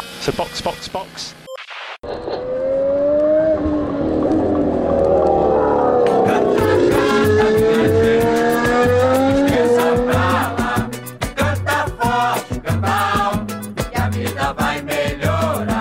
So box, box, box.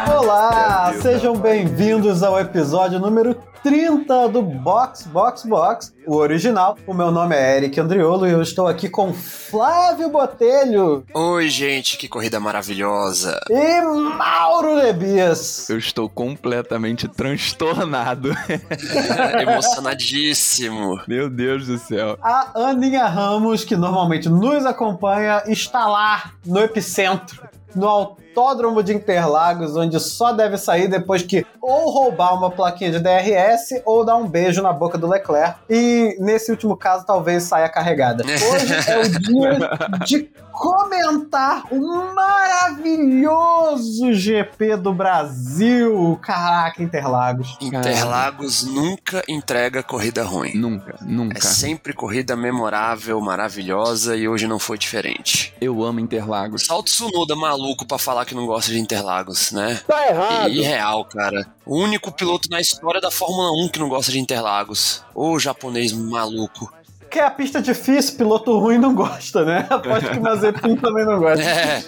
Olá, sejam bem-vindos ao episódio número 30 do Box Box Box, o original. O meu nome é Eric Andriolo e eu estou aqui com Flávio Botelho Oi, gente, que corrida maravilhosa. e Mauro Lebias. Eu estou completamente transtornado. Emocionadíssimo. Meu Deus do céu. A Aninha Ramos, que normalmente nos acompanha, está lá no epicentro, no Autódromo de Interlagos, onde só deve sair depois que ou roubar uma plaquinha de DRS ou dar um beijo na boca do Leclerc. E nesse último caso, talvez saia carregada. Hoje é o dia de comentar o maravilhoso GP do Brasil. Caraca, Interlagos. Interlagos nunca entrega corrida ruim. Nunca, nunca. É sempre corrida memorável, maravilhosa e hoje não foi diferente. Eu amo Interlagos. Só o Tsunoda maluco pra falar que não gosta de Interlagos, né? Tá errado. Irreal, cara. O único piloto na história da Fórmula 1 que não gosta de Interlagos. Ô japonês maluco. Que é a pista difícil, piloto ruim não gosta, né? Aposto que o Mazepin também não gosta. É,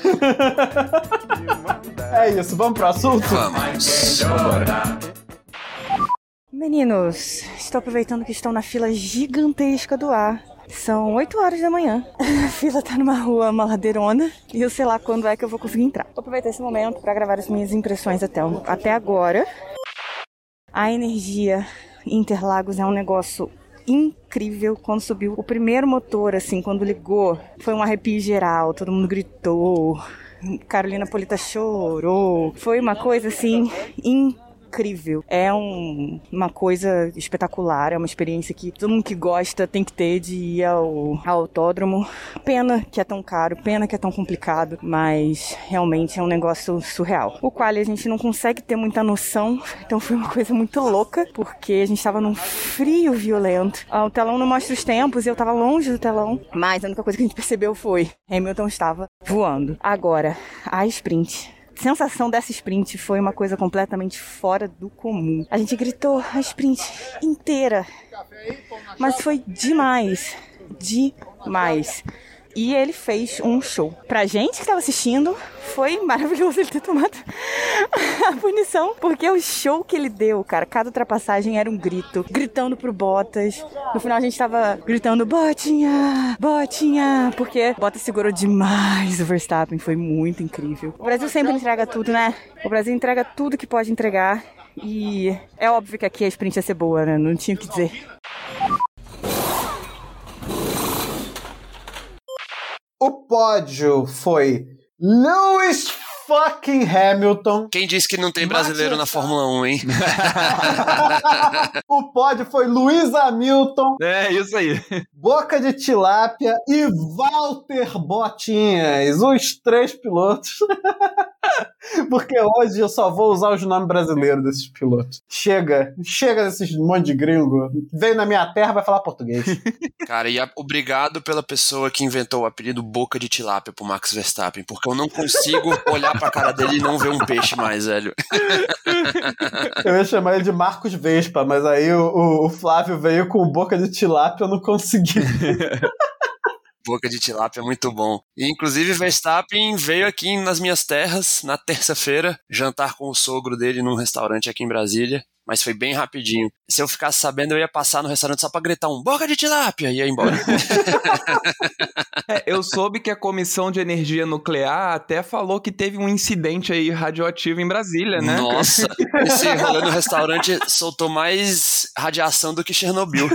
É isso, vamos pro assunto? vamos. Meninos, estou aproveitando que estão na fila gigantesca do ar. São 8 horas da manhã. A fila tá numa rua, uma ladeirona. E eu sei lá quando é que eu vou conseguir entrar. Vou aproveitar esse momento para gravar as minhas impressões até, até agora. A energia Interlagos é um negócio incrível. Quando subiu o primeiro motor, assim, quando ligou, foi um arrepio geral. Todo mundo gritou. Carolina Polita chorou. Foi uma coisa assim incrível. É um- uma coisa espetacular, é uma experiência que todo mundo que gosta tem que ter de ir ao, ao autódromo. Pena que é tão caro, pena que é tão complicado, mas realmente é um negócio surreal. O qual a gente não consegue ter muita noção, então foi uma coisa muito louca, porque a gente tava num frio violento. Ah, O telão não mostra os tempos, eu tava longe do telão, mas a única coisa que a gente percebeu foi Hamilton estava voando. Agora, a sprint sensação dessa sprint foi uma coisa completamente fora do comum. A gente gritou a sprint inteira, mas foi demais, demais. E ele fez um show. Pra gente que tava assistindo, foi maravilhoso ele ter tomado a punição, porque o show que ele deu, cara, cada ultrapassagem era um grito, gritando pro Bottas. No final a gente tava gritando Botinha, Botinha, porque Bottas segurou demais o Verstappen, foi muito incrível. O Brasil sempre entrega tudo, né? O Brasil entrega tudo que pode entregar. E é óbvio que aqui a sprint ia ser boa, né? Não tinha o que dizer. O pódio foi Lewis fucking Hamilton. Quem disse que não tem brasileiro na Fórmula 1, hein? o pódio foi Luiz Hamilton, É, isso aí. Boca de Tilápia e Walter Botinhas, os três pilotos. Porque hoje eu só vou usar os nomes brasileiros desses pilotos. Chega, chega desses monte de gringo. Veio na minha terra, vai falar português. Cara, e obrigado pela pessoa que inventou o apelido Boca de Tilápia pro Max Verstappen, porque eu não consigo olhar pra cara dele e não ver um peixe mais, velho. Eu ia chamar ele de Marcos Vespa, mas aí o, o- o Flávio veio com boca de tilápia, eu não consegui. Boca de Tilápia é muito bom. E, inclusive, Verstappen veio aqui nas minhas terras na terça-feira jantar com o sogro dele num restaurante aqui em Brasília. Mas foi bem rapidinho. Se eu ficasse sabendo, eu ia passar no restaurante só pra gritar um boca de tilápia e ia embora. É, eu soube que a Comissão de Energia Nuclear até falou que teve um incidente aí radioativo em Brasília, né? Nossa, esse rolê no restaurante soltou mais radiação do que Chernobyl.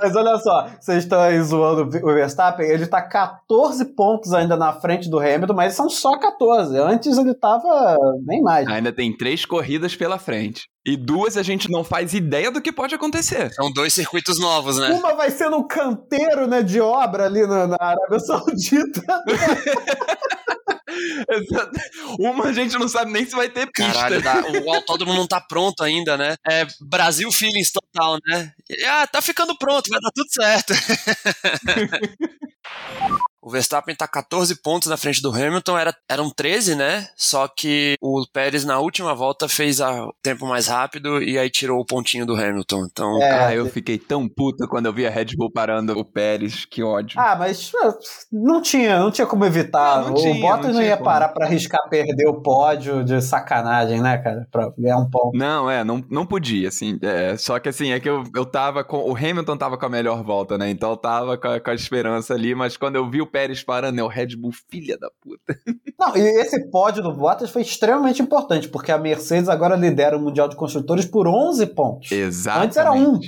Mas olha só, vocês estão aí zoando o Verstappen, ele tá 14 pontos ainda na frente do Hamilton, mas são só 14. Antes ele tava nem mais. Ainda tem três corridas pela frente. E duas a gente não faz ideia do que pode acontecer. São dois circuitos novos, né? Uma vai ser no canteiro né, de obra ali na, na Arábia Saudita. Uma a gente não sabe nem se vai ter pista. Caralho, dá- o autódromo não tá pronto ainda, né? É Brasil Feelings total, né? E, ah, tá ficando pronto, vai dar tudo certo. O Verstappen tá 14 pontos na frente do Hamilton, era, eram 13, né? Só que o Pérez na última volta fez o tempo mais rápido e aí tirou o pontinho do Hamilton. Então, é, ah, eu fiquei tão puta quando eu vi a Red Bull parando o Pérez, que ódio. Ah, mas não tinha, não tinha como evitar. Não, não tinha, o Bottas não, não ia como. parar para arriscar perder o pódio de sacanagem, né, cara? Pra ganhar um ponto. Não, é, não, não podia, assim. É, só que assim, é que eu, eu tava com. O Hamilton tava com a melhor volta, né? Então eu tava com a, com a esperança ali, mas quando eu vi o Pérez parando, é o Red Bull, filha da puta. Não, e esse pódio do Bottas foi extremamente importante, porque a Mercedes agora lidera o Mundial de Construtores por 11 pontos. Exatamente. Antes era um.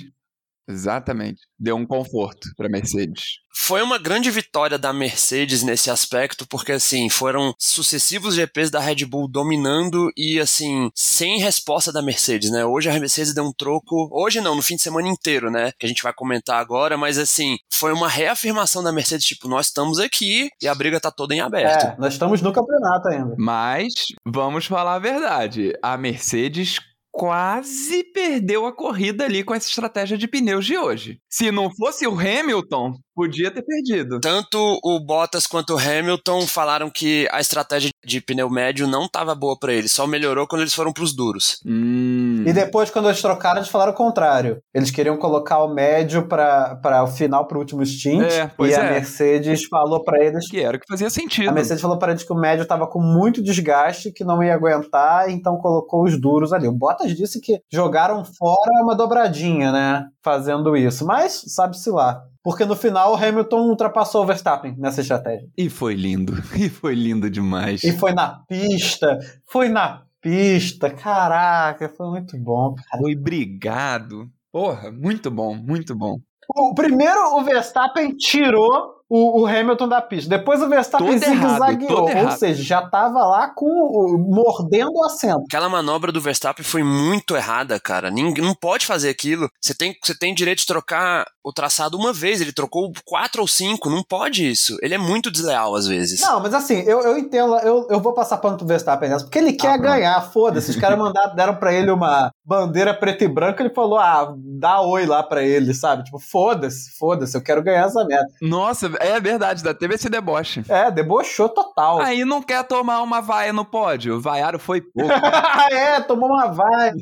Exatamente. Deu um conforto para Mercedes. Foi uma grande vitória da Mercedes nesse aspecto, porque assim, foram sucessivos GPs da Red Bull dominando e assim, sem resposta da Mercedes, né? Hoje a Mercedes deu um troco, hoje não, no fim de semana inteiro, né? Que a gente vai comentar agora, mas assim, foi uma reafirmação da Mercedes, tipo, nós estamos aqui e a briga tá toda em aberto. É, nós estamos no campeonato ainda. Mas, vamos falar a verdade, a Mercedes quase perdeu a corrida ali com essa estratégia de pneus de hoje. Se não fosse o Hamilton, podia ter perdido. Tanto o Bottas quanto o Hamilton falaram que a estratégia de pneu médio não estava boa para eles, só melhorou quando eles foram para os duros. Hum. E depois, quando eles trocaram, eles falaram o contrário. Eles queriam colocar o médio para o final, para o último stint. É, e a é. Mercedes falou para eles. Que era o que fazia sentido. A Mercedes falou para eles que o médio estava com muito desgaste, que não ia aguentar, então colocou os duros ali. O Bottas disse que jogaram fora uma dobradinha, né? Fazendo isso. Mas sabe-se lá. Porque no final o Hamilton ultrapassou o Verstappen nessa estratégia. E foi lindo. E foi lindo demais. E foi na pista. Foi na pista. Caraca, foi muito bom. Cara. Foi brigado. Porra, muito bom, muito bom. O primeiro o Verstappen tirou o, o, Hamilton da pista. Depois o Verstappen zigue-zagueou, ou seja, já estava lá com mordendo o assento. Aquela manobra do Verstappen foi muito errada, cara. Ninguém, não pode fazer aquilo. Você tem, você tem direito de trocar o traçado uma vez, ele trocou quatro ou cinco, não pode isso. Ele é muito desleal às vezes. Não, mas assim, eu, eu entendo, eu, eu vou passar pano pro Verstappen nessa, porque ele quer ah, ganhar, foda-se. Os caras mandaram, deram pra ele uma bandeira preta e branca, ele falou, ah, dá oi lá pra ele, sabe? Tipo, foda-se, foda-se, eu quero ganhar essa merda. Nossa, é verdade, da teve esse deboche. É, debochou total. Aí não quer tomar uma vaia no pódio, o vaiaro foi pouco. é, tomou uma vaia.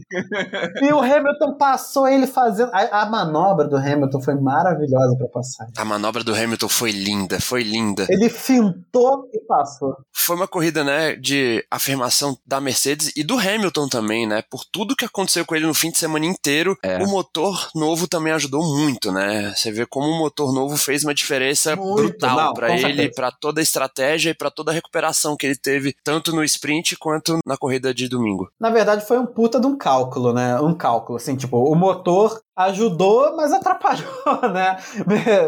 e o Hamilton passou ele fazendo, a, a manobra do Hamilton foi maravilhosa para passar. A manobra do Hamilton foi linda, foi linda. Ele fintou e passou. Foi uma corrida, né, de afirmação da Mercedes e do Hamilton também, né? Por tudo que aconteceu com ele no fim de semana inteiro, é. o motor novo também ajudou muito, né? Você vê como o motor novo fez uma diferença muito, brutal para ele, para toda a estratégia e para toda a recuperação que ele teve, tanto no sprint quanto na corrida de domingo. Na verdade, foi um puta de um cálculo, né? Um cálculo, assim, tipo, o motor ajudou, mas atrapalhou, né?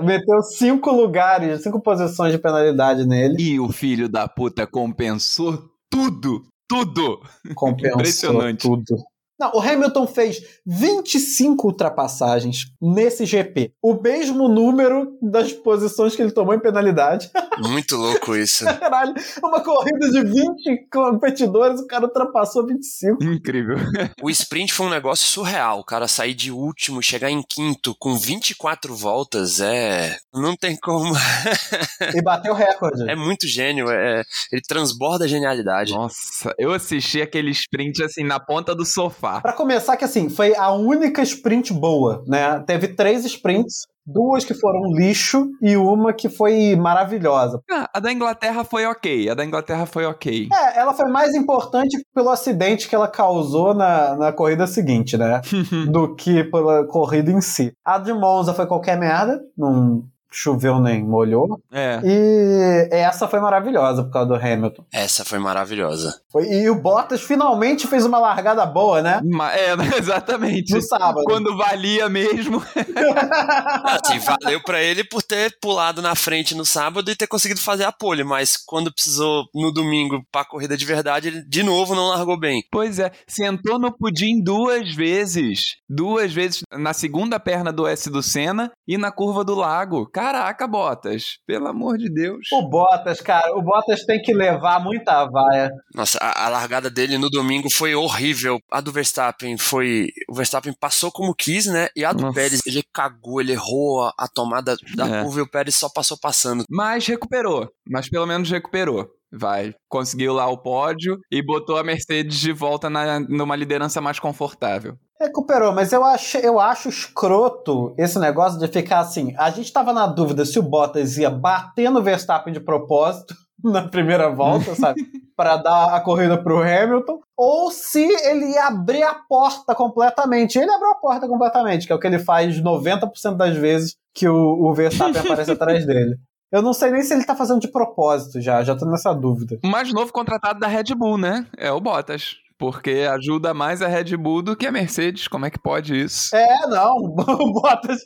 Meteu cinco lugares, cinco posições de penalidade nele. E o filho da puta compensou tudo, tudo. Compensou Impressionante. tudo. Não, o Hamilton fez 25 ultrapassagens nesse GP. O mesmo número das posições que ele tomou em penalidade. Muito louco isso. Caralho, uma corrida de 20 competidores, o cara ultrapassou 25. Incrível. O sprint foi um negócio surreal. O cara sair de último, chegar em quinto com 24 voltas, é. Não tem como. e bateu o recorde. É muito gênio. É... Ele transborda a genialidade. Nossa, eu assisti aquele sprint assim na ponta do sofá para começar, que assim, foi a única sprint boa, né? Teve três sprints, duas que foram lixo e uma que foi maravilhosa. Ah, a da Inglaterra foi ok, a da Inglaterra foi ok. É, ela foi mais importante pelo acidente que ela causou na, na corrida seguinte, né? do que pela corrida em si. A de Monza foi qualquer merda, não choveu nem molhou. É. E essa foi maravilhosa por causa do Hamilton. Essa foi maravilhosa. Foi, e o Bottas finalmente fez uma largada boa, né? É, exatamente. No sábado. Quando valia mesmo. assim, valeu para ele por ter pulado na frente no sábado e ter conseguido fazer a pole, mas quando precisou no domingo pra corrida de verdade, ele de novo não largou bem. Pois é, sentou no pudim duas vezes. Duas vezes na segunda perna do S do Senna e na curva do lago Caraca, Bottas, pelo amor de Deus. O Bottas, cara, o Bottas tem que levar muita vaia. Nossa, a, a, largada dele no domingo foi horrível. A do Verstappen foi. O Verstappen passou como quis, né? E a do Nossa. Pérez, ele cagou, ele errou a, a tomada da é. curva e o Pérez só passou passando. Mas recuperou. Mas pelo menos recuperou. Vai. Conseguiu lá o pódio e botou a Mercedes de volta na, numa liderança mais confortável. Recuperou, mas eu acho, eu acho escroto esse negócio de ficar assim. A gente tava na dúvida se o Bottas ia bater no Verstappen de propósito na primeira volta, sabe? para dar a corrida pro Hamilton, ou se ele ia abrir a porta completamente. Ele abriu a porta completamente, que é o que ele faz 90% das vezes que o, o Verstappen aparece atrás dele. Eu não sei nem se ele tá fazendo de propósito já, já tô nessa dúvida. O mais novo contratado da Red Bull, né? É o Bottas. Porque ajuda mais a Red Bull do que a Mercedes. Como é que pode isso? É, não. Bottas.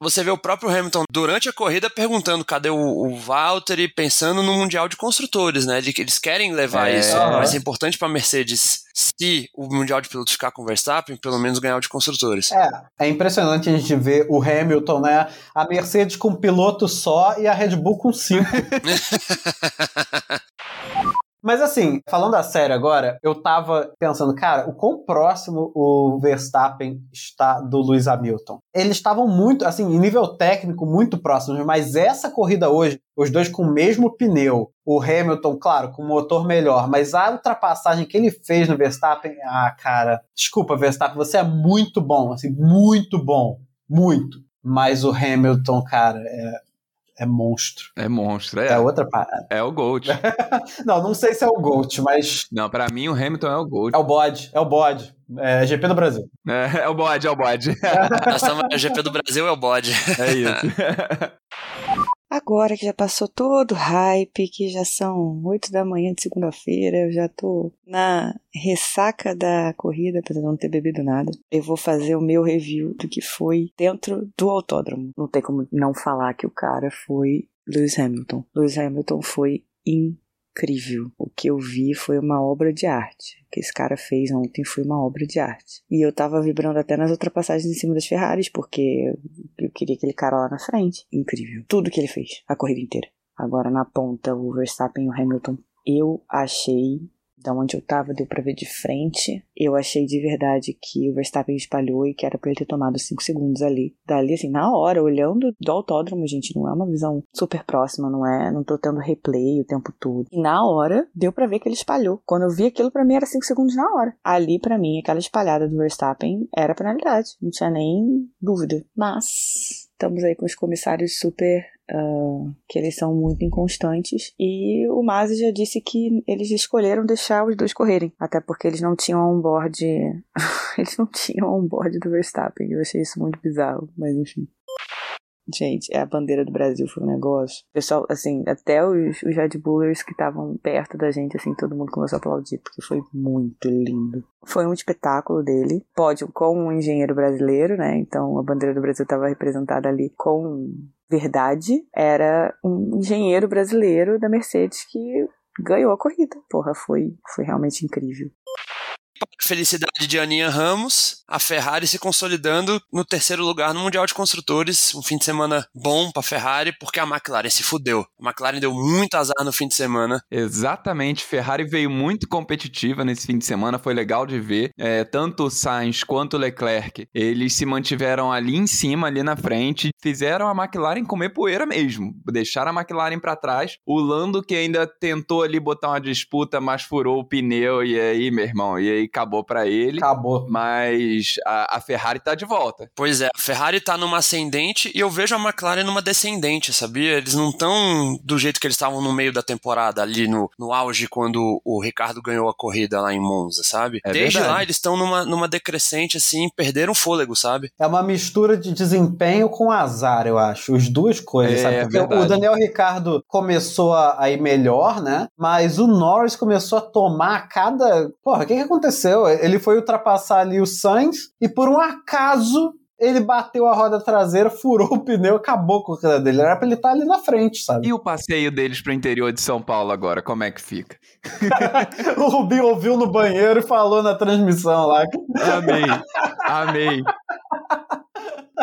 Você vê o próprio Hamilton durante a corrida perguntando cadê o, o Valtteri, pensando no Mundial de Construtores, né? De que eles querem levar é. isso. Vai ser importante para a Mercedes, se o Mundial de Pilotos ficar com o Verstappen, pelo menos ganhar o de Construtores. É, é impressionante a gente ver o Hamilton, né? A Mercedes com um piloto só e a Red Bull com cinco. Mas assim, falando a sério agora, eu tava pensando, cara, o quão próximo o Verstappen está do Lewis Hamilton. Eles estavam muito, assim, em nível técnico, muito próximos, mas essa corrida hoje, os dois com o mesmo pneu, o Hamilton, claro, com motor melhor, mas a ultrapassagem que ele fez no Verstappen, ah, cara, desculpa, Verstappen, você é muito bom, assim, muito bom, muito. Mas o Hamilton, cara, é, é monstro. É monstro, é. É outra parada. É o Gold. não, não sei se é o Gold, mas. Não, para mim o Hamilton é o Gold. É o bode, é o bode. É GP do Brasil. É, é o bode, é o bode. Nós estamos GP do Brasil, é o bode. É isso. Agora que já passou todo o hype, que já são 8 da manhã de segunda-feira, eu já tô na ressaca da corrida, apesar de não ter bebido nada. Eu vou fazer o meu review do que foi dentro do autódromo. Não tem como não falar que o cara foi Lewis Hamilton. Lewis Hamilton foi incrível incrível. O que eu vi foi uma obra de arte. O que esse cara fez ontem foi uma obra de arte. E eu tava vibrando até nas ultrapassagens em cima das Ferraris, porque eu queria aquele cara lá na frente. Incrível. Tudo que ele fez, a corrida inteira. Agora na ponta, o Verstappen e o Hamilton. Eu achei da onde eu tava, deu pra ver de frente. Eu achei de verdade que o Verstappen espalhou e que era pra ele ter tomado 5 segundos ali. Dali, assim, na hora, olhando do autódromo, gente, não é uma visão super próxima, não é? Não tô tendo replay o tempo todo. E na hora, deu pra ver que ele espalhou. Quando eu vi aquilo, pra mim era 5 segundos na hora. Ali, pra mim, aquela espalhada do Verstappen era penalidade. Não tinha nem dúvida. Mas, estamos aí com os comissários super Uh, que eles são muito inconstantes. E o Masi já disse que eles escolheram deixar os dois correrem, até porque eles não tinham on-board. eles não tinham on-board do Verstappen. Eu achei isso muito bizarro, mas enfim. Gente, a bandeira do Brasil foi um negócio. Pessoal, assim, até os, os Red Bullers que estavam perto da gente, assim, todo mundo começou a aplaudir, porque foi muito lindo. Foi um espetáculo dele. Pódio com um engenheiro brasileiro, né? Então a bandeira do Brasil estava representada ali com verdade, era um engenheiro brasileiro da Mercedes que ganhou a corrida. Porra, foi, foi realmente incrível felicidade de Aninha Ramos, a Ferrari se consolidando no terceiro lugar no Mundial de Construtores. Um fim de semana bom para a Ferrari, porque a McLaren se fudeu. A McLaren deu muito azar no fim de semana. Exatamente, Ferrari veio muito competitiva nesse fim de semana, foi legal de ver. É, tanto o Sainz quanto o Leclerc, eles se mantiveram ali em cima, ali na frente, fizeram a McLaren comer poeira mesmo, deixaram a McLaren para trás. O Lando que ainda tentou ali botar uma disputa, mas furou o pneu e aí, meu irmão, e aí acabou acabou para ele. Acabou. Mas a, a, Ferrari tá de volta. Pois é, a Ferrari tá numa ascendente e eu vejo a McLaren numa descendente, sabia? Eles não estão do jeito que eles estavam no meio da temporada, ali no, no auge, quando o Ricardo ganhou a corrida lá em Monza, sabe? É Desde verdade. lá eles estão numa, numa decrescente, assim, perderam fôlego, sabe? É uma mistura de desempenho com azar, eu acho. As duas coisas, é, sabe? Porque é o Daniel Ricardo começou a ir melhor, né? Mas o Norris começou a tomar cada. Porra, o que, que aconteceu? Ele foi ultrapassar ali o Sainz e por um acaso ele bateu a roda traseira, furou o pneu, acabou com a corrida dele. Era pra ele estar tá ali na frente, sabe? E o passeio deles pro interior de São Paulo agora, como é que fica? o Rubinho ouviu no banheiro e falou na transmissão lá. Amei, amei.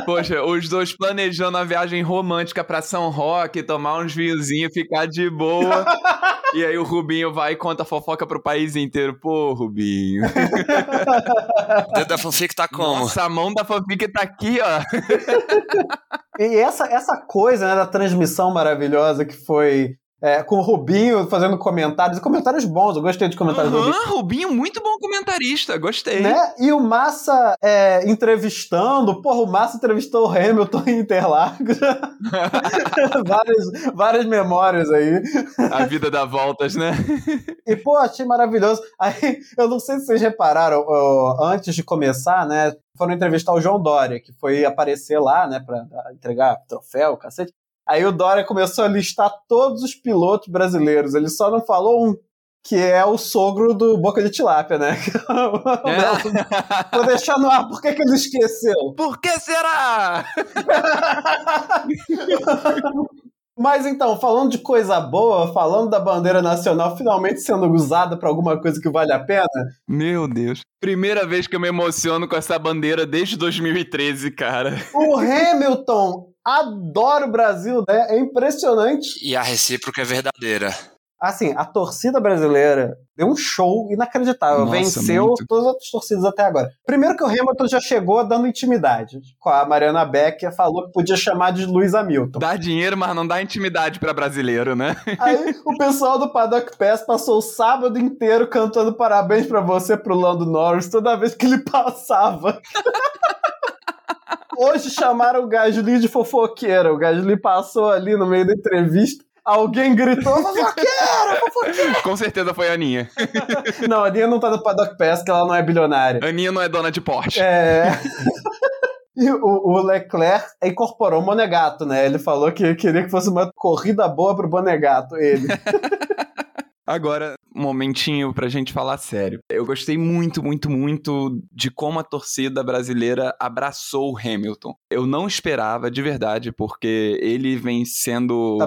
Poxa, os dois planejando a viagem romântica pra São Roque, tomar uns vinhozinhos, ficar de boa. e aí o Rubinho vai e conta a fofoca pro país inteiro. Pô, Rubinho. O dedo da fanfic tá como? Nossa, a mão da fanfic tá aqui, ó. E essa, essa coisa né, da transmissão maravilhosa que foi é, com o Rubinho fazendo comentários, e comentários bons, eu gostei de comentários do Aham, Rubinho. Rubinho, muito bom comentarista, gostei. Né? E o Massa é, entrevistando, porra, o Massa entrevistou o Hamilton em Interlagos. várias, várias memórias aí. A vida dá voltas, né? E, pô, achei maravilhoso. Aí, eu não sei se vocês repararam, antes de começar, né, foram entrevistar o João Dória, que foi aparecer lá, né, pra entregar troféu, cacete. Aí o Dória começou a listar todos os pilotos brasileiros, ele só não falou um, que é o sogro do Boca de Tilápia, né? É. Vou deixar no ar, por que, que ele esqueceu? Por que será? Mas então, falando de coisa boa, falando da bandeira nacional finalmente sendo usada pra alguma coisa que vale a pena, Meu Deus. Primeira vez que eu me emociono com essa bandeira desde 2013, cara. o Hamilton adora o Brasil, né? É impressionante. E a recíproca é verdadeira. Assim, a torcida brasileira deu um show inacreditável. Nossa, Venceu muito. todas as outras torcidas até agora. Primeiro que o Hamilton já chegou dando intimidade. Com a Mariana Becker falou que podia chamar de Luiz Hamilton. Dá dinheiro, mas não dá intimidade pra brasileiro, né? Aí o pessoal do Paddock Pass passou o sábado inteiro cantando parabéns pra você pro Lando Norris toda vez que ele passava. Hoje chamaram o Gasly de fofoqueira. O Gasly passou ali no meio da entrevista. Alguém gritou, fofoqueira, fofoqueira. Com certeza foi a Aninha. Não, a Aninha não tá no Paddock Pass, que ela não é bilionária. A Aninha não é dona de Porsche. É... E o, o Leclerc incorporou o Monegato, né? Ele falou que queria que fosse uma corrida boa pro Monegato, ele. Agora, um momentinho pra gente falar sério. Eu gostei muito, muito, muito de como a torcida brasileira abraçou o Hamilton. Eu não esperava, de verdade, porque ele vem sendo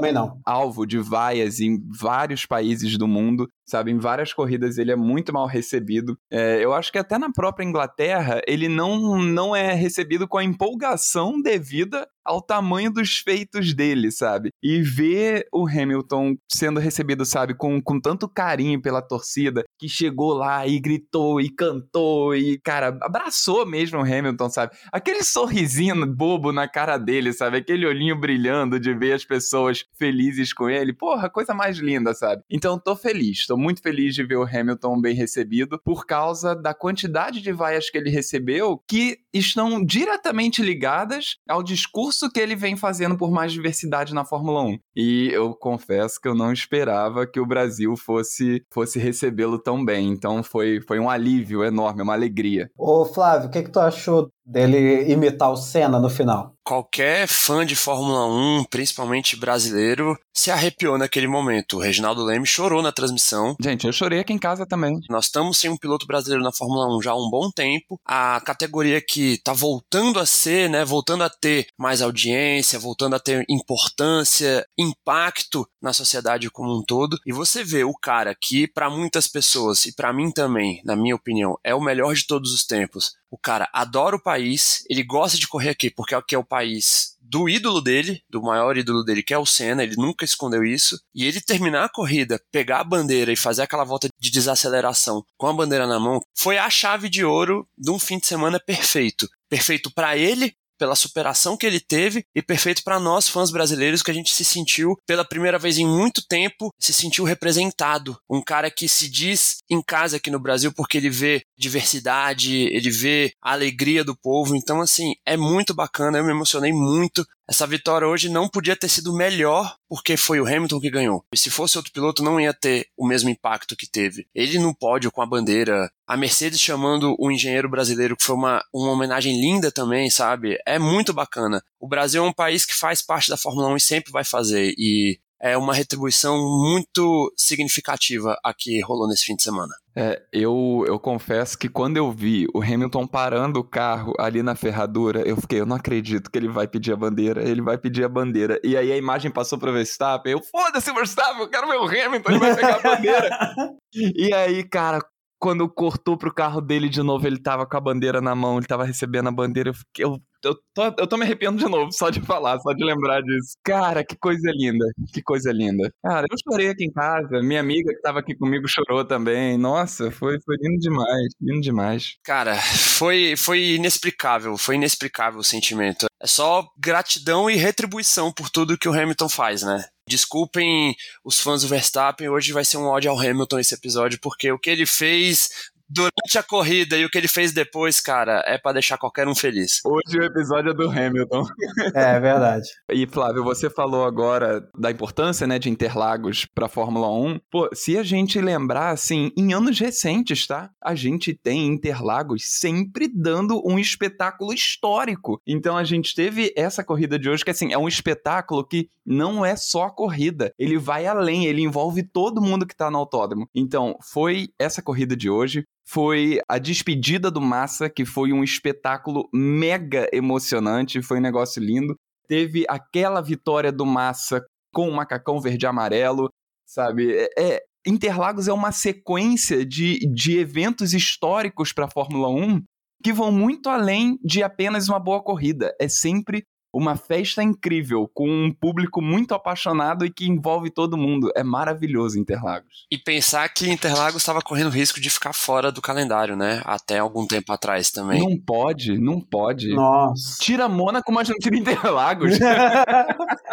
alvo de vaias em vários países do mundo, sabe? Em várias corridas ele é muito mal recebido. É, eu acho que até na própria Inglaterra ele não, não é recebido com a empolgação devida ao tamanho dos feitos dele, sabe? E ver o Hamilton sendo recebido, sabe, com, com tanto carinho pela torcida, que chegou lá e gritou e cantou e, cara, abraçou mesmo o Hamilton, sabe? Aquele sorrisinho bobo na cara dele, sabe? Aquele olhinho brilhando de ver as pessoas felizes com ele. Porra, coisa mais linda, sabe? Então tô feliz, tô muito feliz de ver o Hamilton bem recebido por causa da quantidade de vaias que ele recebeu que estão diretamente ligadas ao discurso que ele vem fazendo por mais diversidade na Fórmula 1. E eu confesso que eu não esperava que o Brasil fosse fosse recebê-lo tão bem. Então foi, foi um alívio enorme, uma alegria. Ô Flávio, o que, que tu achou dele imitar o Senna no final? Qualquer fã de Fórmula 1, principalmente brasileiro, se arrepiou naquele momento. O Reginaldo Leme chorou na transmissão. Gente, eu chorei aqui em casa também. Nós estamos sem um piloto brasileiro na Fórmula 1 já há um bom tempo. A categoria que tá voltando a ser, né, voltando a ter mais audiência, voltando a ter importância, impacto na sociedade como um todo. E você vê o cara que para muitas pessoas e para mim também, na minha opinião, é o melhor de todos os tempos. O cara adora o país, ele gosta de correr aqui porque aqui é o país do ídolo dele, do maior ídolo dele, que é o Senna, ele nunca escondeu isso, e ele terminar a corrida, pegar a bandeira e fazer aquela volta de desaceleração com a bandeira na mão, foi a chave de ouro de um fim de semana perfeito. Perfeito para ele, pela superação que ele teve e perfeito para nós fãs brasileiros que a gente se sentiu pela primeira vez em muito tempo se sentiu representado. Um cara que se diz em casa aqui no Brasil porque ele vê diversidade ele vê a alegria do povo. Então assim é muito bacana eu me emocionei muito essa vitória hoje não podia ter sido melhor porque foi o Hamilton que ganhou. E se fosse outro piloto, não ia ter o mesmo impacto que teve. Ele no pódio com a bandeira, a Mercedes chamando o engenheiro brasileiro, que foi uma, uma homenagem linda também, sabe? É muito bacana. O Brasil é um país que faz parte da Fórmula 1 e sempre vai fazer. E é uma retribuição muito significativa a que rolou nesse fim de semana. É, eu, eu confesso que quando eu vi o Hamilton parando o carro ali na ferradura, eu fiquei, eu não acredito que ele vai pedir a bandeira, ele vai pedir a bandeira. E aí a imagem passou pro Verstappen, eu, foda-se Verstappen, eu quero ver o Hamilton, ele vai pegar a bandeira. e aí, cara, quando cortou pro carro dele de novo, ele tava com a bandeira na mão, ele tava recebendo a bandeira, eu fiquei, eu eu, tô, eu tô me arrepiando de novo só de falar, só de lembrar disso. Cara, que coisa linda, que coisa linda. Cara, eu chorei aqui em casa, minha amiga que tava aqui comigo chorou também. Nossa, foi, foi lindo demais, lindo demais. Cara, foi, foi inexplicável, foi inexplicável o sentimento. É só gratidão e retribuição por tudo que o Hamilton faz, né? Desculpem os fãs do Verstappen, hoje vai ser um ódio ao Hamilton esse episódio, porque o que ele fez durante a corrida e o que ele fez depois, cara, é para deixar qualquer um feliz. Hoje o episódio é do Hamilton. É, é verdade. E Flávio, você falou agora da importância, né, de Interlagos para Fórmula 1. Pô, se a gente lembrar assim, em anos recentes, tá? A gente tem Interlagos sempre dando um espetáculo histórico. Então a gente teve essa corrida de hoje que assim, é um espetáculo que não é só a corrida, ele vai além, ele envolve todo mundo que tá no autódromo. Então, foi essa corrida de hoje, foi a despedida do Massa, que foi um espetáculo mega emocionante, foi um negócio lindo. Teve aquela vitória do Massa com o macacão verde e amarelo, sabe? É, é Interlagos é uma sequência de, de eventos históricos para a Fórmula 1 que vão muito além de apenas uma boa corrida. É sempre uma festa incrível, com um público muito apaixonado e que envolve todo mundo. É maravilhoso Interlagos. E pensar que Interlagos estava correndo risco de ficar fora do calendário, né? Até algum tempo atrás também. Não pode, não pode. Nossa. Tira Mônaco, mas não tira Interlagos.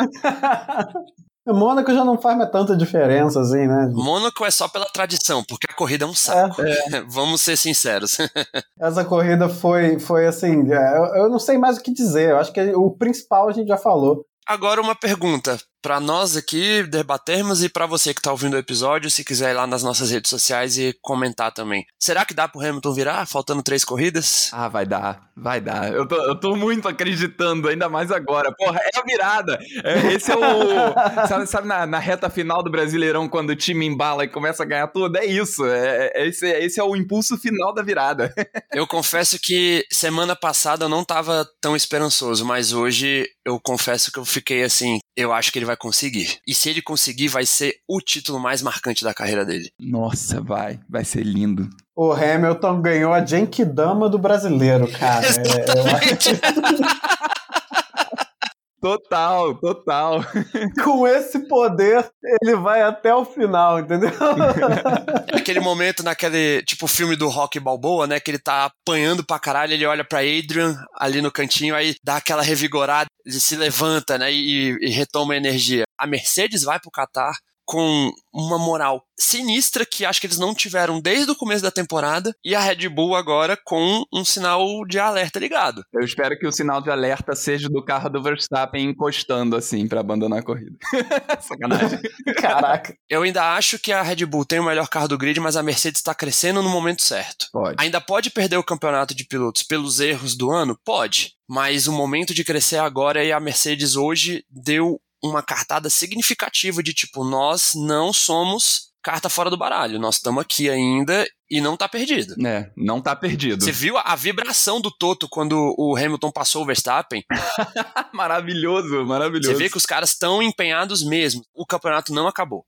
Mônaco já não faz mais tanta diferença assim, né? Mônaco é só pela tradição, porque a corrida é um saco. É. Vamos ser sinceros. Essa corrida foi, foi assim, é, eu não sei mais o que dizer. Eu acho que o principal a gente já falou. Agora uma pergunta para nós aqui debatermos e para você que está ouvindo o episódio, se quiser ir lá nas nossas redes sociais e comentar também. Será que dá pro Hamilton virar, faltando três corridas? Ah, vai dar, vai dar. Eu tô, eu tô muito acreditando, ainda mais agora. Porra, é a virada. É, esse é o. sabe, sabe na, na, reta final do Brasileirão, quando o time embala e começa a ganhar tudo? É isso. É, é esse, esse é o impulso final da virada. eu confesso que semana passada eu não tava tão esperançoso, mas hoje eu confesso que eu fiquei assim, eu acho que ele vai conseguir. E se ele conseguir, vai ser o título mais marcante da carreira dele. Nossa, vai. Vai ser lindo. O Hamilton ganhou a Genkidama do brasileiro, cara. é, Total, total. Com esse poder, ele vai até o final, entendeu? É aquele momento naquele, tipo, filme do Rock Balboa, né? Que ele tá apanhando pra caralho, ele olha pra Adrian ali no cantinho, aí dá aquela revigorada, ele se levanta, né? E, e retoma a energia. A Mercedes vai pro Qatar com uma moral sinistra que acho que eles não tiveram desde o começo da temporada e a Red Bull agora com um sinal de alerta ligado. Eu espero que o sinal de alerta seja do carro do Verstappen encostando assim para abandonar a corrida. Sacanagem. Caraca. Eu ainda acho que a Red Bull tem o melhor carro do grid, mas a Mercedes está crescendo no momento certo. Pode. Ainda pode perder o campeonato de pilotos pelos erros do ano? Pode. Mas o momento de crescer agora e a Mercedes hoje deu uma cartada significativa de tipo, nós não somos carta fora do baralho, nós estamos aqui ainda e não tá perdido. É, não tá perdido. Você viu a, vibração do Toto quando o Hamilton passou o Verstappen? maravilhoso, maravilhoso. Você vê que os caras estão empenhados mesmo. O campeonato não acabou.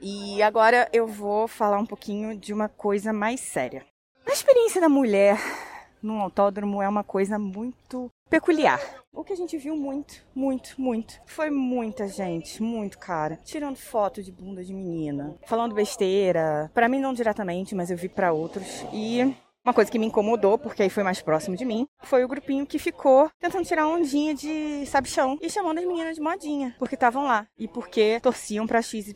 E agora eu vou falar um pouquinho de uma coisa mais séria. A experiência da mulher num autódromo é uma coisa muito peculiar. O que a gente viu muito, muito, muito, foi muita gente, muito cara, tirando foto de bunda de menina, falando besteira. Para mim não diretamente, mas eu vi para outros e uma coisa que me incomodou, porque aí foi mais próximo de mim, foi o grupinho que ficou tentando tirar ondinha de sabichão e chamando as meninas de modinha, porque estavam lá e porque torciam pra XYZ.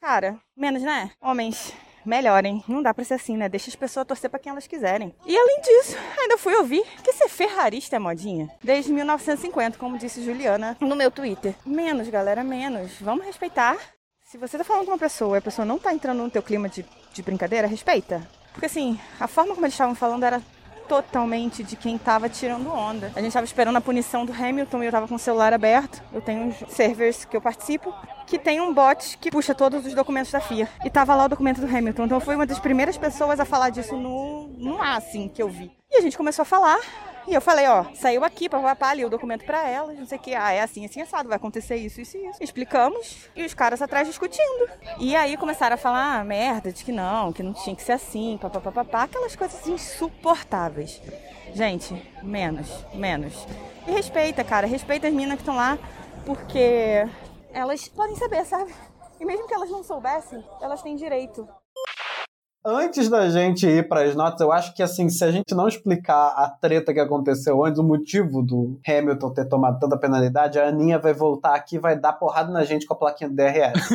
Cara, menos, né? Homens, melhorem. Não dá pra ser assim, né? Deixa as pessoas torcer pra quem elas quiserem. E além disso, ainda fui ouvir que ser ferrarista é modinha. Desde 1950, como disse Juliana no meu Twitter. Menos, galera, menos. Vamos respeitar. Se você tá falando com uma pessoa e a pessoa não tá entrando no teu clima de, de brincadeira, respeita. Porque assim, a forma como eles estavam falando era totalmente de quem tava tirando onda. A gente tava esperando a punição do Hamilton e eu tava com o celular aberto. Eu tenho uns servers que eu participo que tem um bot que puxa todos os documentos da FIA. E tava lá o documento do Hamilton. Então foi uma das primeiras pessoas a falar disso no, no assim, que eu vi. E a gente começou a falar E eu falei, ó, saiu aqui, papapá, ali o documento pra ela, não sei o que. Ah, é assim, assim, assado, vai acontecer isso, isso e isso. Explicamos e os caras atrás discutindo. E aí começaram a falar, ah, merda, de que não, que não tinha que ser assim, papapá, aquelas coisas insuportáveis. Gente, menos, menos. E respeita, cara, respeita as meninas que estão lá, porque elas podem saber, sabe? E mesmo que elas não soubessem, elas têm direito antes da gente ir para as notas, eu acho que assim, se a gente não explicar a treta que aconteceu antes, o motivo do Hamilton ter tomado tanta penalidade, a Aninha vai voltar aqui e vai dar porrada na gente com a plaquinha do DRS.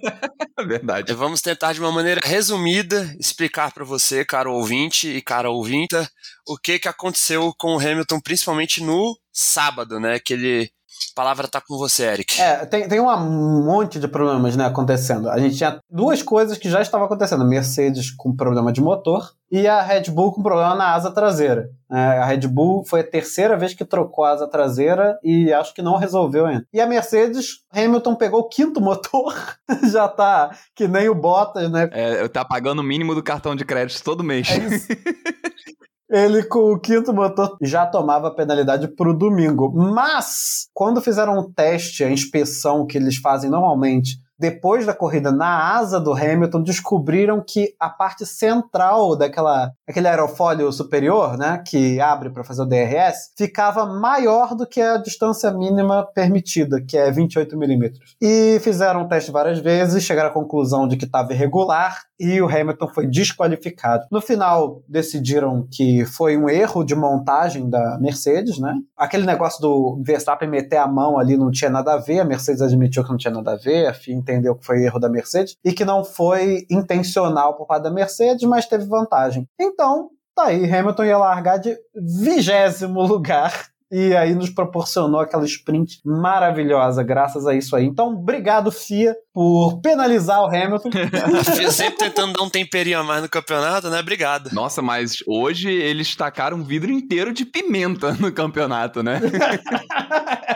Verdade. Vamos tentar de uma maneira resumida explicar para você, caro ouvinte e cara ouvinta, o que que aconteceu com o Hamilton, principalmente no sábado, né? Que ele a palavra tá com você, Eric. É, tem, tem um monte de problemas, né, acontecendo. A gente tinha duas coisas que já estavam acontecendo. Mercedes com problema de motor e a Red Bull com problema na asa traseira. É, a Red Bull foi a terceira vez que trocou a asa traseira e acho que não resolveu ainda. E a Mercedes, Hamilton pegou o quinto motor, já tá que nem o Bottas, né? É, tá pagando o mínimo do cartão de crédito todo mês. É isso. Ele, com o quinto motor, já tomava penalidade pro domingo. Mas, quando fizeram um teste, a inspeção que eles fazem normalmente depois da corrida na asa do Hamilton, descobriram que a parte central daquela aquele aerofólio superior, né, que abre para fazer o DRS, ficava maior do que a distância mínima permitida, que é 28 milímetros. E fizeram o teste várias vezes, chegaram à conclusão de que estava irregular e o Hamilton foi desqualificado. No final, decidiram que foi um erro de montagem da Mercedes, né? Aquele negócio do Verstappen meter a mão ali não tinha nada a ver, a Mercedes admitiu que não tinha nada a ver, a FIA entendeu que foi erro da Mercedes e que não foi intencional por parte da Mercedes, mas teve vantagem. Então, tá aí, Hamilton ia largar de vigésimo lugar e aí nos proporcionou aquela sprint maravilhosa, graças a isso aí. Então, obrigado, FIA, por penalizar o Hamilton. a FIA sempre tentando dar um temperinho a mais no campeonato, né? Obrigado. Nossa, mas hoje eles tacaram um vidro inteiro de pimenta no campeonato, né?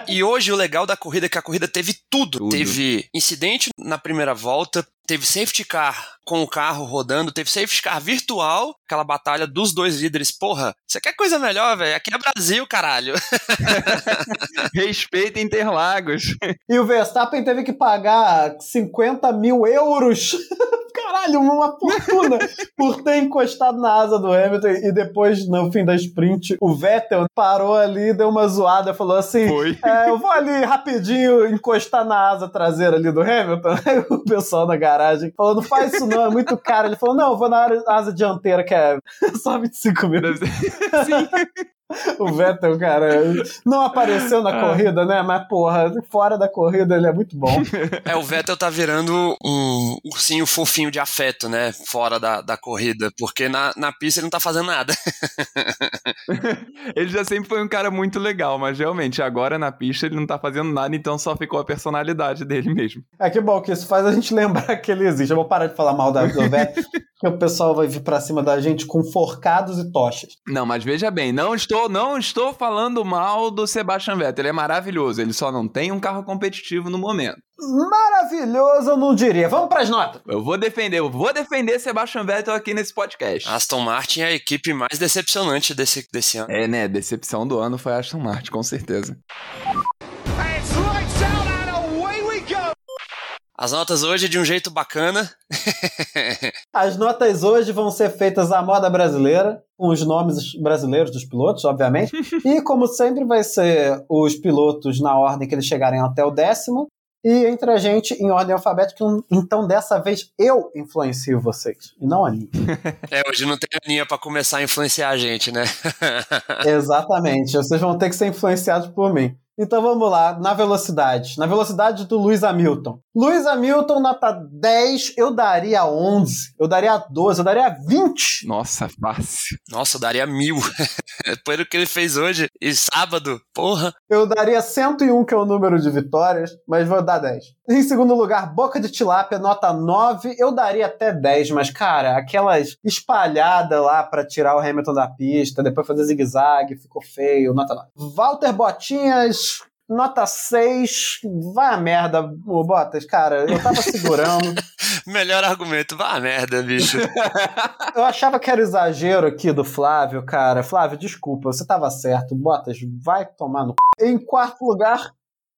e hoje o legal da corrida é que a corrida teve tudo. tudo. Teve incidente na primeira volta, teve safety car com o carro rodando, teve safety car virtual, aquela batalha dos dois líderes. Porra, você quer coisa melhor, velho? Aqui é Brasil, caralho. Respeita Interlagos. E o Verstappen teve que pagar 50 mil euros caralho, uma fortuna por ter encostado na asa do Hamilton e depois, no fim da sprint, o Vettel parou ali, deu uma zoada, falou assim: é, Eu vou ali rapidinho encostar na asa traseira ali do Hamilton. Aí o pessoal da garagem falou: Não faz isso não, é muito caro. Ele falou: Não, eu vou na asa dianteira, que é só 25 minutos. Sim. O Vettel, cara, não apareceu na ah. corrida, né? Mas, porra, fora da corrida ele é muito bom. É, o Vettel tá virando um ursinho fofinho de afeto, né? Fora da, da corrida, porque na, na pista ele não tá fazendo nada. ele já sempre foi um cara muito legal, mas realmente agora na pista ele não tá fazendo nada, então só ficou a personalidade dele mesmo. É que bom que isso faz a gente lembrar que ele existe. Eu vou parar de falar mal da, do Vettel, que o pessoal vai vir pra cima da gente com forcados e tochas. Não, mas veja bem, não estou, não estou falando mal do Sebastian Vettel, ele é maravilhoso, ele só não tem um carro competitivo no momento. Maravilhoso, eu não diria. Vamos para as notas. Eu vou defender, eu vou defender Sebastian Vettel aqui nesse podcast. Aston Martin é a equipe mais decepcionante desse, desse ano. É, né? Decepção do ano foi a Aston Martin, com certeza. As notas hoje de um jeito bacana. As notas hoje vão ser feitas à moda brasileira, com os nomes brasileiros dos pilotos, obviamente. e, como sempre, vai ser os pilotos na ordem que eles chegarem até o décimo. E entre a gente em ordem alfabética, então dessa vez eu influencio vocês, e não a Aninha. É, hoje não tem a Aninha pra começar a influenciar a gente, né? Exatamente, vocês vão ter que ser influenciados por mim. Então vamos lá, na velocidade. Na velocidade do Luiz Hamilton. Luiz Hamilton, nota 10, eu daria 11, eu daria 12, eu daria 20. Nossa, fácil. Nossa, eu daria mil. Depois do que ele fez hoje e sábado, porra. Eu daria 101, que é o número de vitórias, mas vou dar 10. Em segundo lugar, Boca de Tilápia, nota 9, eu daria até 10, mas cara, aquelas espalhadas lá para tirar o Hamilton da pista, depois fazer zigue-zague, ficou feio, nota 9. Walter Botinhas, nota 6. Vai a merda, ô Bottas, cara. Eu tava segurando. Melhor argumento, vai a merda, bicho. eu achava que era exagero aqui do Flávio, cara. Flávio, desculpa, você tava certo. Bottas, vai tomar no. Em quarto lugar,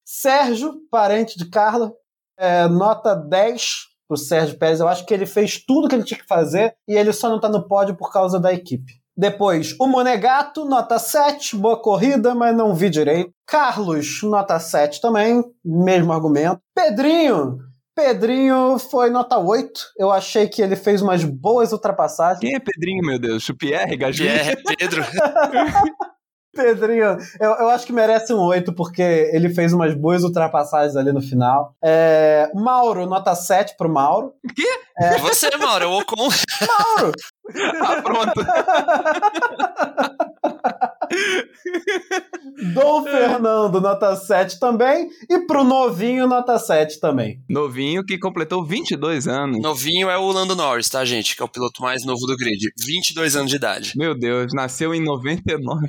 Sérgio, parente de Carla. É, nota 10 pro Sérgio Pérez. Eu acho que ele fez tudo que ele tinha que fazer e ele só não tá no pódio por causa da equipe. Depois, o Monegato, nota 7, boa corrida, mas não vi direito. Carlos, nota 7 também, mesmo argumento. Pedrinho, Pedrinho foi nota 8. Eu achei que ele fez umas boas ultrapassagens. Quem é Pedrinho, meu Deus? O Pierre Gasly? Pierre, Pedro. Pedrinho, eu, eu acho que merece um 8, porque ele fez umas boas ultrapassagens ali no final. É, Mauro, nota 7 pro Mauro. O quê? É. Você, Mauro, é o Ocon. Mauro! ah, pronto. Dom Fernando, nota 7 também. E pro novinho, nota 7 também. Novinho que completou 22 anos. Novinho é o Lando Norris, tá, gente? Que é o piloto mais novo do grid. 22 anos de idade. Meu Deus, nasceu em 99.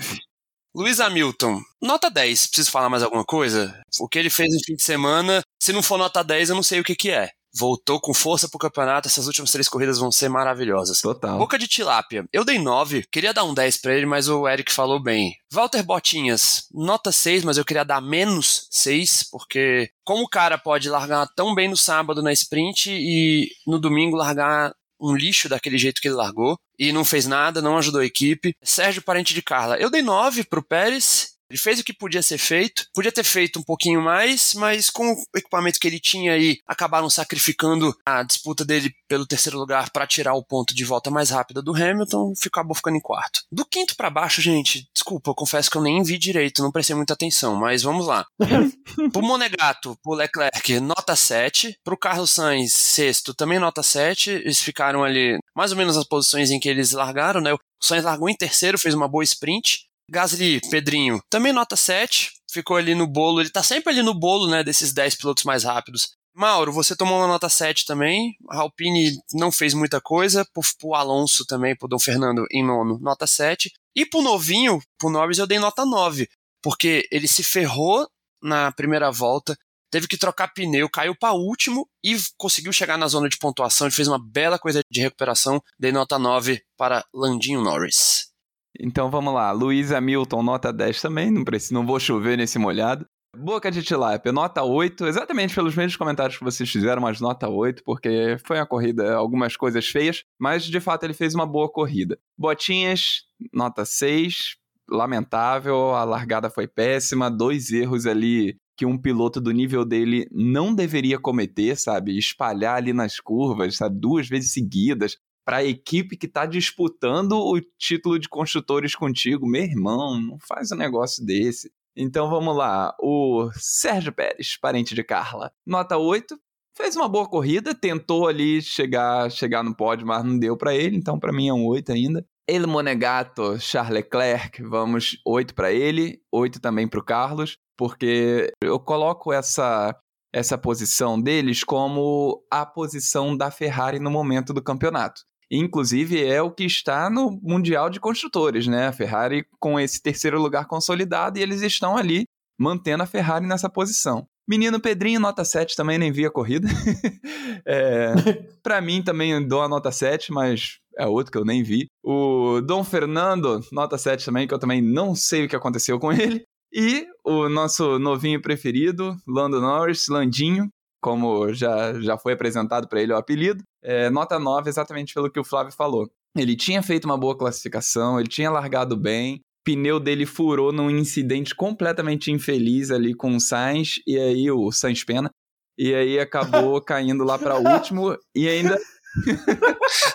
Luiz Hamilton, nota 10. Preciso falar mais alguma coisa? O que ele fez no fim de semana, se não for nota 10, eu não sei o que, que é. Voltou com força pro campeonato, essas últimas três corridas vão ser maravilhosas. Total. Boca de tilápia. Eu dei 9, queria dar um 10 para ele, mas o Eric falou bem. Walter Botinhas, nota 6, mas eu queria dar menos 6, porque como o cara pode largar tão bem no sábado na sprint e no domingo largar um lixo daquele jeito que ele largou e não fez nada, não ajudou a equipe. Sérgio Parente de Carla, eu dei 9 pro Pérez ele fez o que podia ser feito, podia ter feito um pouquinho mais, mas com o equipamento que ele tinha aí, acabaram sacrificando a disputa dele pelo terceiro lugar para tirar o ponto de volta mais rápida do Hamilton, acabou ficando em quarto. Do quinto para baixo, gente, desculpa, eu confesso que eu nem vi direito, não prestei muita atenção, mas vamos lá. pro Monegato, pro Leclerc, nota 7. Pro Carlos Sainz, sexto, também nota 7. Eles ficaram ali mais ou menos nas posições em que eles largaram, né? O Sainz largou em terceiro, fez uma boa sprint. Gasly, Pedrinho, também nota 7, ficou ali no bolo, ele tá sempre ali no bolo, né, desses 10 pilotos mais rápidos. Mauro, você tomou uma nota 7 também, a Alpine não fez muita coisa, pro, pro Alonso também, pro Dom Fernando em nono, nota 7. E pro novinho, pro Norris eu dei nota 9, porque ele se ferrou na primeira volta, teve que trocar pneu, caiu para último e conseguiu chegar na zona de pontuação. Ele fez uma bela coisa de recuperação. Dei nota 9 para Landinho Norris. Então vamos lá, Luiz Hamilton, nota 10 também, não, preciso, não vou chover nesse molhado. Boca de tilápia, nota 8, exatamente pelos mesmos comentários que vocês fizeram, mas nota 8, porque foi uma corrida, algumas coisas feias, mas de fato ele fez uma boa corrida. Botinhas, nota 6, lamentável, a largada foi péssima, dois erros ali que um piloto do nível dele não deveria cometer, sabe? Espalhar ali nas curvas, sabe? Duas vezes seguidas para a equipe que está disputando o título de construtores contigo. Meu irmão, não faz um negócio desse. Então vamos lá. O Sérgio Pérez, parente de Carla, nota 8. Fez uma boa corrida, tentou ali chegar, chegar no pódio, mas não deu para ele, então para mim é um 8 ainda. El Monegato, Charles Leclerc, vamos 8 para ele, 8 também para o Carlos, porque eu coloco essa essa posição deles como a posição da Ferrari no momento do campeonato. Inclusive, é o que está no Mundial de Construtores, né? A Ferrari com esse terceiro lugar consolidado e eles estão ali mantendo a Ferrari nessa posição. Menino Pedrinho, nota 7 também, nem vi a corrida. é, para mim também dou a nota 7, mas é outro que eu nem vi. O Dom Fernando, nota 7 também, que eu também não sei o que aconteceu com ele. E o nosso novinho preferido, Lando Norris, Landinho, como já, já foi apresentado para ele o apelido. É, nota 9, exatamente pelo que o Flávio falou. Ele tinha feito uma boa classificação, ele tinha largado bem, pneu dele furou num incidente completamente infeliz ali com o Sainz, e aí o Sainz Pena, e aí acabou caindo lá para último, e ainda...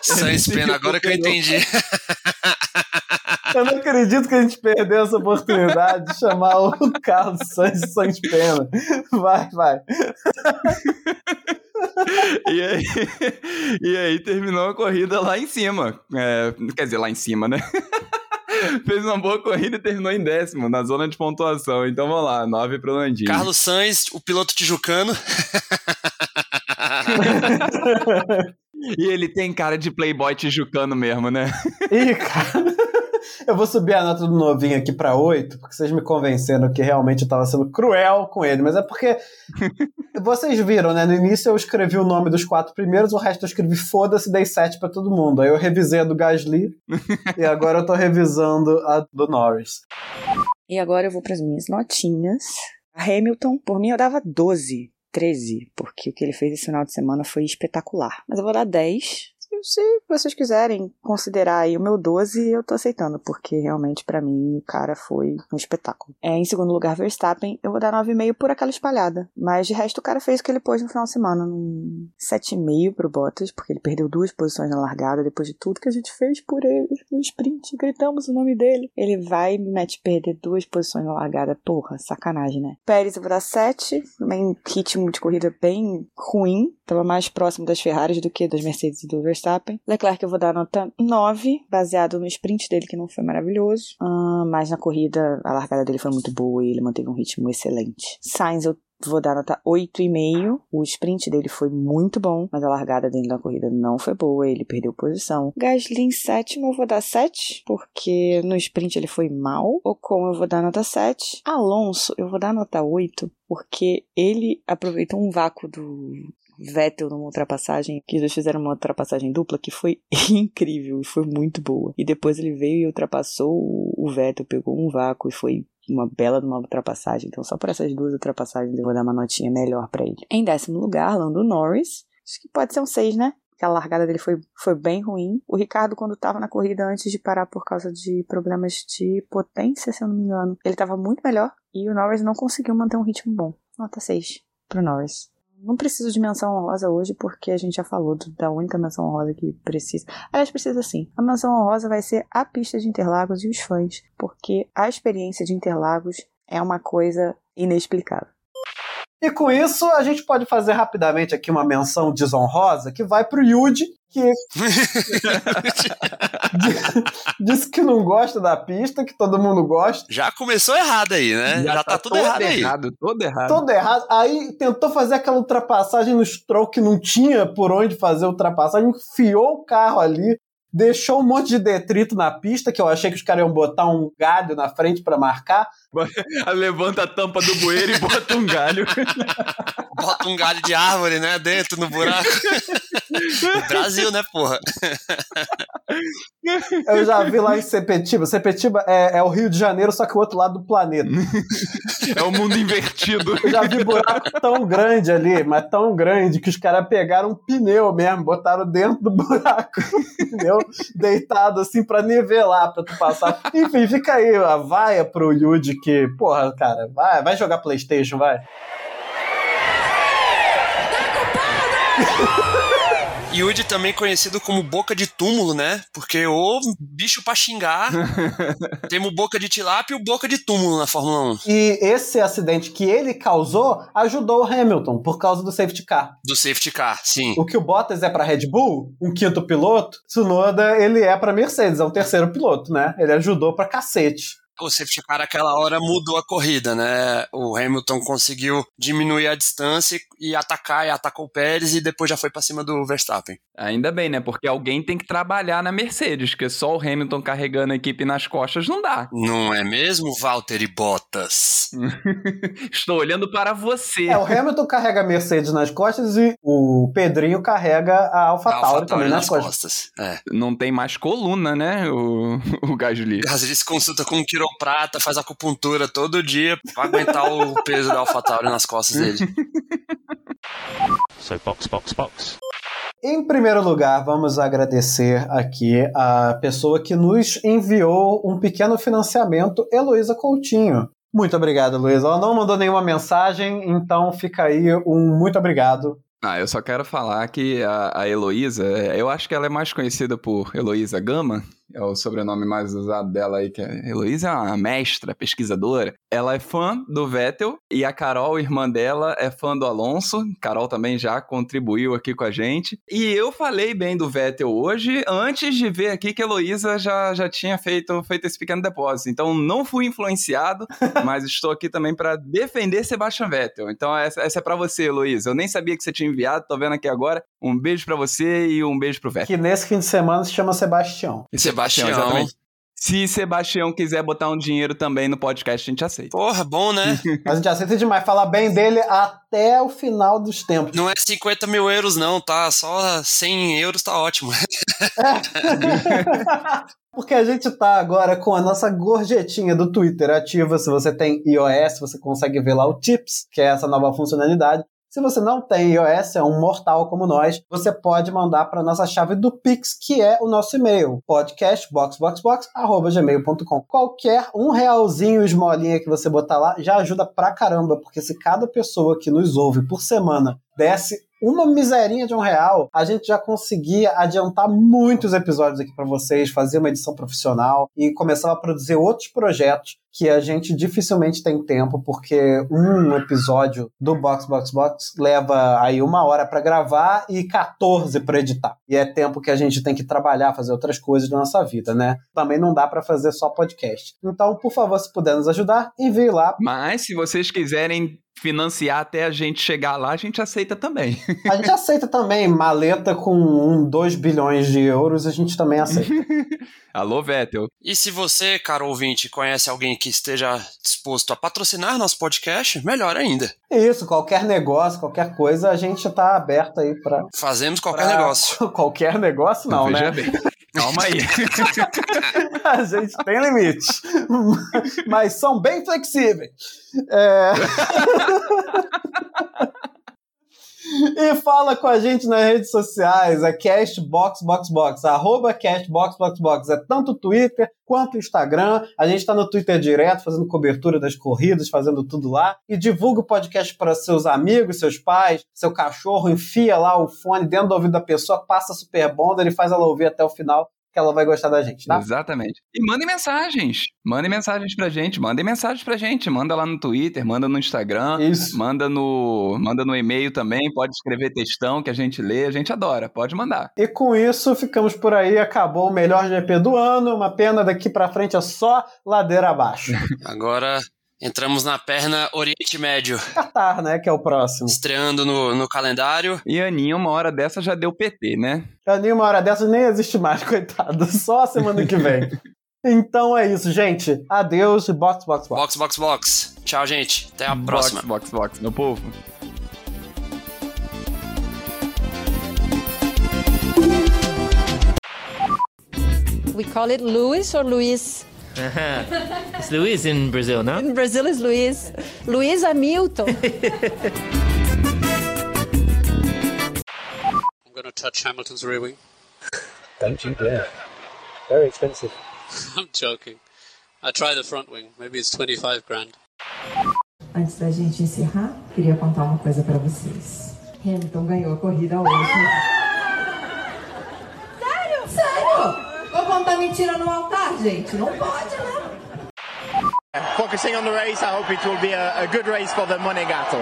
Sainz Pena, agora que eu entendi. Eu não acredito que a gente perdeu essa oportunidade de chamar o Carlos Sainz Sainz Pena. Vai, vai. e, aí, e aí terminou a corrida lá em cima. É, quer dizer, lá em cima, né? Fez uma boa corrida e terminou em décimo, na zona de pontuação. Então vamos lá, nove pro Landinho. Carlos Sainz, o piloto tijucano. e ele tem cara de playboy tijucano mesmo, né? Ih, cara. Eu vou subir a nota do novinho aqui pra 8, porque vocês me convenceram que realmente eu tava sendo cruel com ele. Mas é porque vocês viram, né? No início eu escrevi o nome dos quatro primeiros, o resto eu escrevi foda-se, dei 7 pra todo mundo. Aí eu revisei a do Gasly e agora eu tô revisando a do Norris. E agora eu vou pras minhas notinhas. A Hamilton, por mim, eu dava 12. 13, porque o que ele fez esse final de semana foi espetacular. Mas eu vou dar 10, se vocês quiserem considerar aí o meu 12, eu tô aceitando, porque realmente para mim o cara foi um espetáculo. É, em segundo lugar, Verstappen, eu vou dar 9,5 por aquela espalhada. Mas de resto, o cara fez o que ele pôs no final de semana, num 7,5 pro Bottas, porque ele perdeu duas posições na largada depois de tudo que a gente fez por ele no sprint, gritamos o nome dele. Ele vai e me mete perder duas posições na largada. Porra, sacanagem, né? Pérez, eu vou dar 7, também ritmo de corrida bem ruim, tava mais próximo das Ferraris do que das Mercedes e do Verstappen. Leclerc eu vou dar nota 9, baseado no sprint dele que não foi maravilhoso, uh, mas na corrida a largada dele foi muito boa e ele manteve um ritmo excelente. Sainz eu vou dar nota 8,5. O sprint dele foi muito bom, mas a largada dele na corrida não foi boa, ele perdeu posição. Gasly em sétimo, eu vou dar 7, porque no sprint ele foi mal. Ocon eu vou dar nota 7. Alonso eu vou dar nota 8, porque ele aproveitou um vácuo do Vettel numa ultrapassagem, que eles fizeram uma ultrapassagem dupla que foi incrível e foi muito boa. E depois ele veio e ultrapassou o Vettel, pegou um vácuo e foi uma bela de uma ultrapassagem. Então, só por essas duas ultrapassagens eu vou dar uma notinha melhor para ele. Em décimo lugar, Lando Norris. Acho que pode ser um 6, né? Porque a largada dele foi, foi bem ruim. O Ricardo, quando estava na corrida antes de parar por causa de problemas de potência, se eu não me engano, ele estava muito melhor. E o Norris não conseguiu manter um ritmo bom. Nota 6 pro Norris. Não preciso de menção honrosa hoje, porque a gente já falou da única menção honrosa que precisa. Aliás, precisa sim. A menção honrosa vai ser a pista de Interlagos e os fãs, porque a experiência de Interlagos é uma coisa inexplicável. E com isso, a gente pode fazer rapidamente aqui uma menção desonrosa que vai pro Yuji, que disse que não gosta da pista, que todo mundo gosta. Já começou errado aí, né? Já, Já tá, tá, tudo errado, errado aí. Todo errado. Todo errado. Aí tentou fazer aquela ultrapassagem no stroke que não tinha por onde fazer ultrapassagem, enfiou o carro ali, deixou um monte de detrito na pista, que eu achei que os caras iam botar um galho na frente para marcar. Levanta a tampa do bueiro e bota um galho. bota um galho de árvore, né, dentro no buraco. Brasil, né, porra? Eu já vi lá em Sepetiba. Sepetiba é, é, o Rio de Janeiro, só que o outro lado do planeta. É o mundo invertido. Eu já vi buraco tão grande ali, mas tão grande, que os caras pegaram um pneu mesmo, botaram dentro do buraco. pneu deitado assim pra nivelar, pra tu passar. Enfim, fica aí a vaia pro Yuji que, porra, cara, vai, vai jogar Playstation, vai. Yuji também conhecido como boca de túmulo, né? Porque o bicho pra xingar. temos boca de tilápia e boca de túmulo na Fórmula 1. E esse acidente que ele causou ajudou o Hamilton por causa do safety car. Do safety car, sim. O que o Bottas é para Red Bull, um quinto piloto, Tsunoda ele é para Mercedes, é um terceiro piloto, né? Ele ajudou pra cacete o safety car aquela hora mudou a corrida, né? O Hamilton conseguiu diminuir a distância e atacar, e atacou o Pérez e depois já foi para cima do Verstappen. Ainda bem, né? Porque alguém tem que trabalhar na Mercedes, porque só o Hamilton carregando a equipe nas costas não dá. Não é mesmo, Valtteri Bottas? Estou olhando para você. É, o Hamilton carrega a Mercedes nas costas e o Pedrinho carrega a AlphaTauri também nas, nas costas. costas. É. Não tem mais coluna, né, o, o Gasly. Gasly se consulta com um quiroprata, faz acupuntura todo dia para aguentar o peso da AlphaTauri nas costas dele. So box, box, box. Em primeiro lugar, vamos agradecer aqui a pessoa que nos enviou um pequeno financiamento, Heloísa Coutinho. Muito obrigado, Heloísa. Ela não mandou nenhuma mensagem, então fica aí um muito obrigado. Ah, eu só quero falar que a, a Heloísa, eu acho que ela é mais conhecida por Heloísa Gama, é o sobrenome mais usado dela aí, que é Heloísa é uma mestra, pesquisadora. Ela é fã do Vettel e a Carol, irmã dela, é fã do Alonso. Carol também já contribuiu aqui com a gente. E eu falei bem do Vettel hoje, antes de ver aqui que a Heloísa já, já tinha feito, feito esse pequeno depósito. Então não fui influenciado, mas estou aqui também para defender Sebastian Vettel. Então essa, essa é para você, Heloísa. Eu nem sabia que você tinha enviado, tô vendo aqui agora. Um beijo para você e um beijo pro Vettel. Que nesse fim de semana se chama Sebastião. Sebastião, exatamente. Se Sebastião quiser botar um dinheiro também no podcast, a gente aceita. Porra, bom, né? a gente aceita demais. Falar bem dele até o final dos tempos. Não é 50 mil euros, não, tá? Só 100 euros tá ótimo. Porque a gente tá agora com a nossa gorjetinha do Twitter ativa. Se você tem iOS, você consegue ver lá o Tips, que é essa nova funcionalidade. Se você não tem iOS, é um mortal como nós, você pode mandar para nossa chave do Pix, que é o nosso e-mail, podcastboxboxbox@gmail.com. Qualquer um realzinho esmolinha que você botar lá já ajuda pra caramba, porque se cada pessoa que nos ouve por semana desse uma miserinha de um real, a gente já conseguia adiantar muitos episódios aqui para vocês, fazer uma edição profissional e começar a produzir outros projetos que a gente dificilmente tem tempo, porque um episódio do Box Box Box leva aí uma hora para gravar e 14 para editar. E é tempo que a gente tem que trabalhar, fazer outras coisas da nossa vida, né? Também não dá para fazer só podcast. Então, por favor, se puder nos ajudar, envie lá. Mas se vocês quiserem financiar até a gente chegar lá, a gente aceita também. A gente aceita também maleta com um, 2 bilhões de euros, a gente também aceita. Alô, Vettel. E se você, caro ouvinte, conhece alguém que esteja disposto a patrocinar nosso podcast, melhor ainda. Isso, qualquer negócio, qualquer coisa, a gente tá aberto aí para Fazemos qualquer pra... negócio. qualquer negócio não, Veja né? Bem. Calma aí. a gente tem limites, mas são bem flexíveis. É... E fala com a gente nas redes sociais, é CastBoxBoxBox, arroba CastBoxBoxBox. É tanto Twitter quanto Instagram. A gente está no Twitter direto, fazendo cobertura das corridas, fazendo tudo lá. E divulga o podcast para seus amigos, seus pais, seu cachorro, enfia lá o fone dentro do ouvido da pessoa, passa Super Bonder e faz ela ouvir até o final que ela vai gostar da gente, tá? Exatamente. E mandem mensagens. Mandem mensagens pra gente. Mandem mensagens pra gente. Manda lá no Twitter, manda no Instagram. Isso. Manda no, manda no e-mail também. Pode escrever textão que a gente lê. A gente adora. Pode mandar. E com isso, ficamos por aí. Acabou o melhor GP do ano. Uma pena daqui pra frente é só ladeira abaixo. Agora Entramos na perna Oriente Médio. Qatar, né? Que é o próximo. Estreando no, no calendário. E Aninha, uma hora dessa, já deu PT, né? Aninha, uma hora dessa, nem existe mais, coitado. Só a semana que vem. então é isso, gente. Adeus. Box, box, box. Box, box, box. Tchau, gente. Até a próxima. Box, box, box, meu povo. We call it Luis or Luis? It's Luis in Brazil, no? In Brazil is Luis. Luis Hamilton. I'm going to touch Hamilton's rear wing. Don't you dare. Very expensive. I'm joking. I try the front wing. Maybe it's 25 grand. Antes da gente encerrar, queria contar uma coisa para vocês. Hamilton ganhou a corrida hoje. Sério? Sério? Vou contar mentira no altar, gente? Não pode, né? Focusing on the race, I hope it will be a, a good race for the Monegato.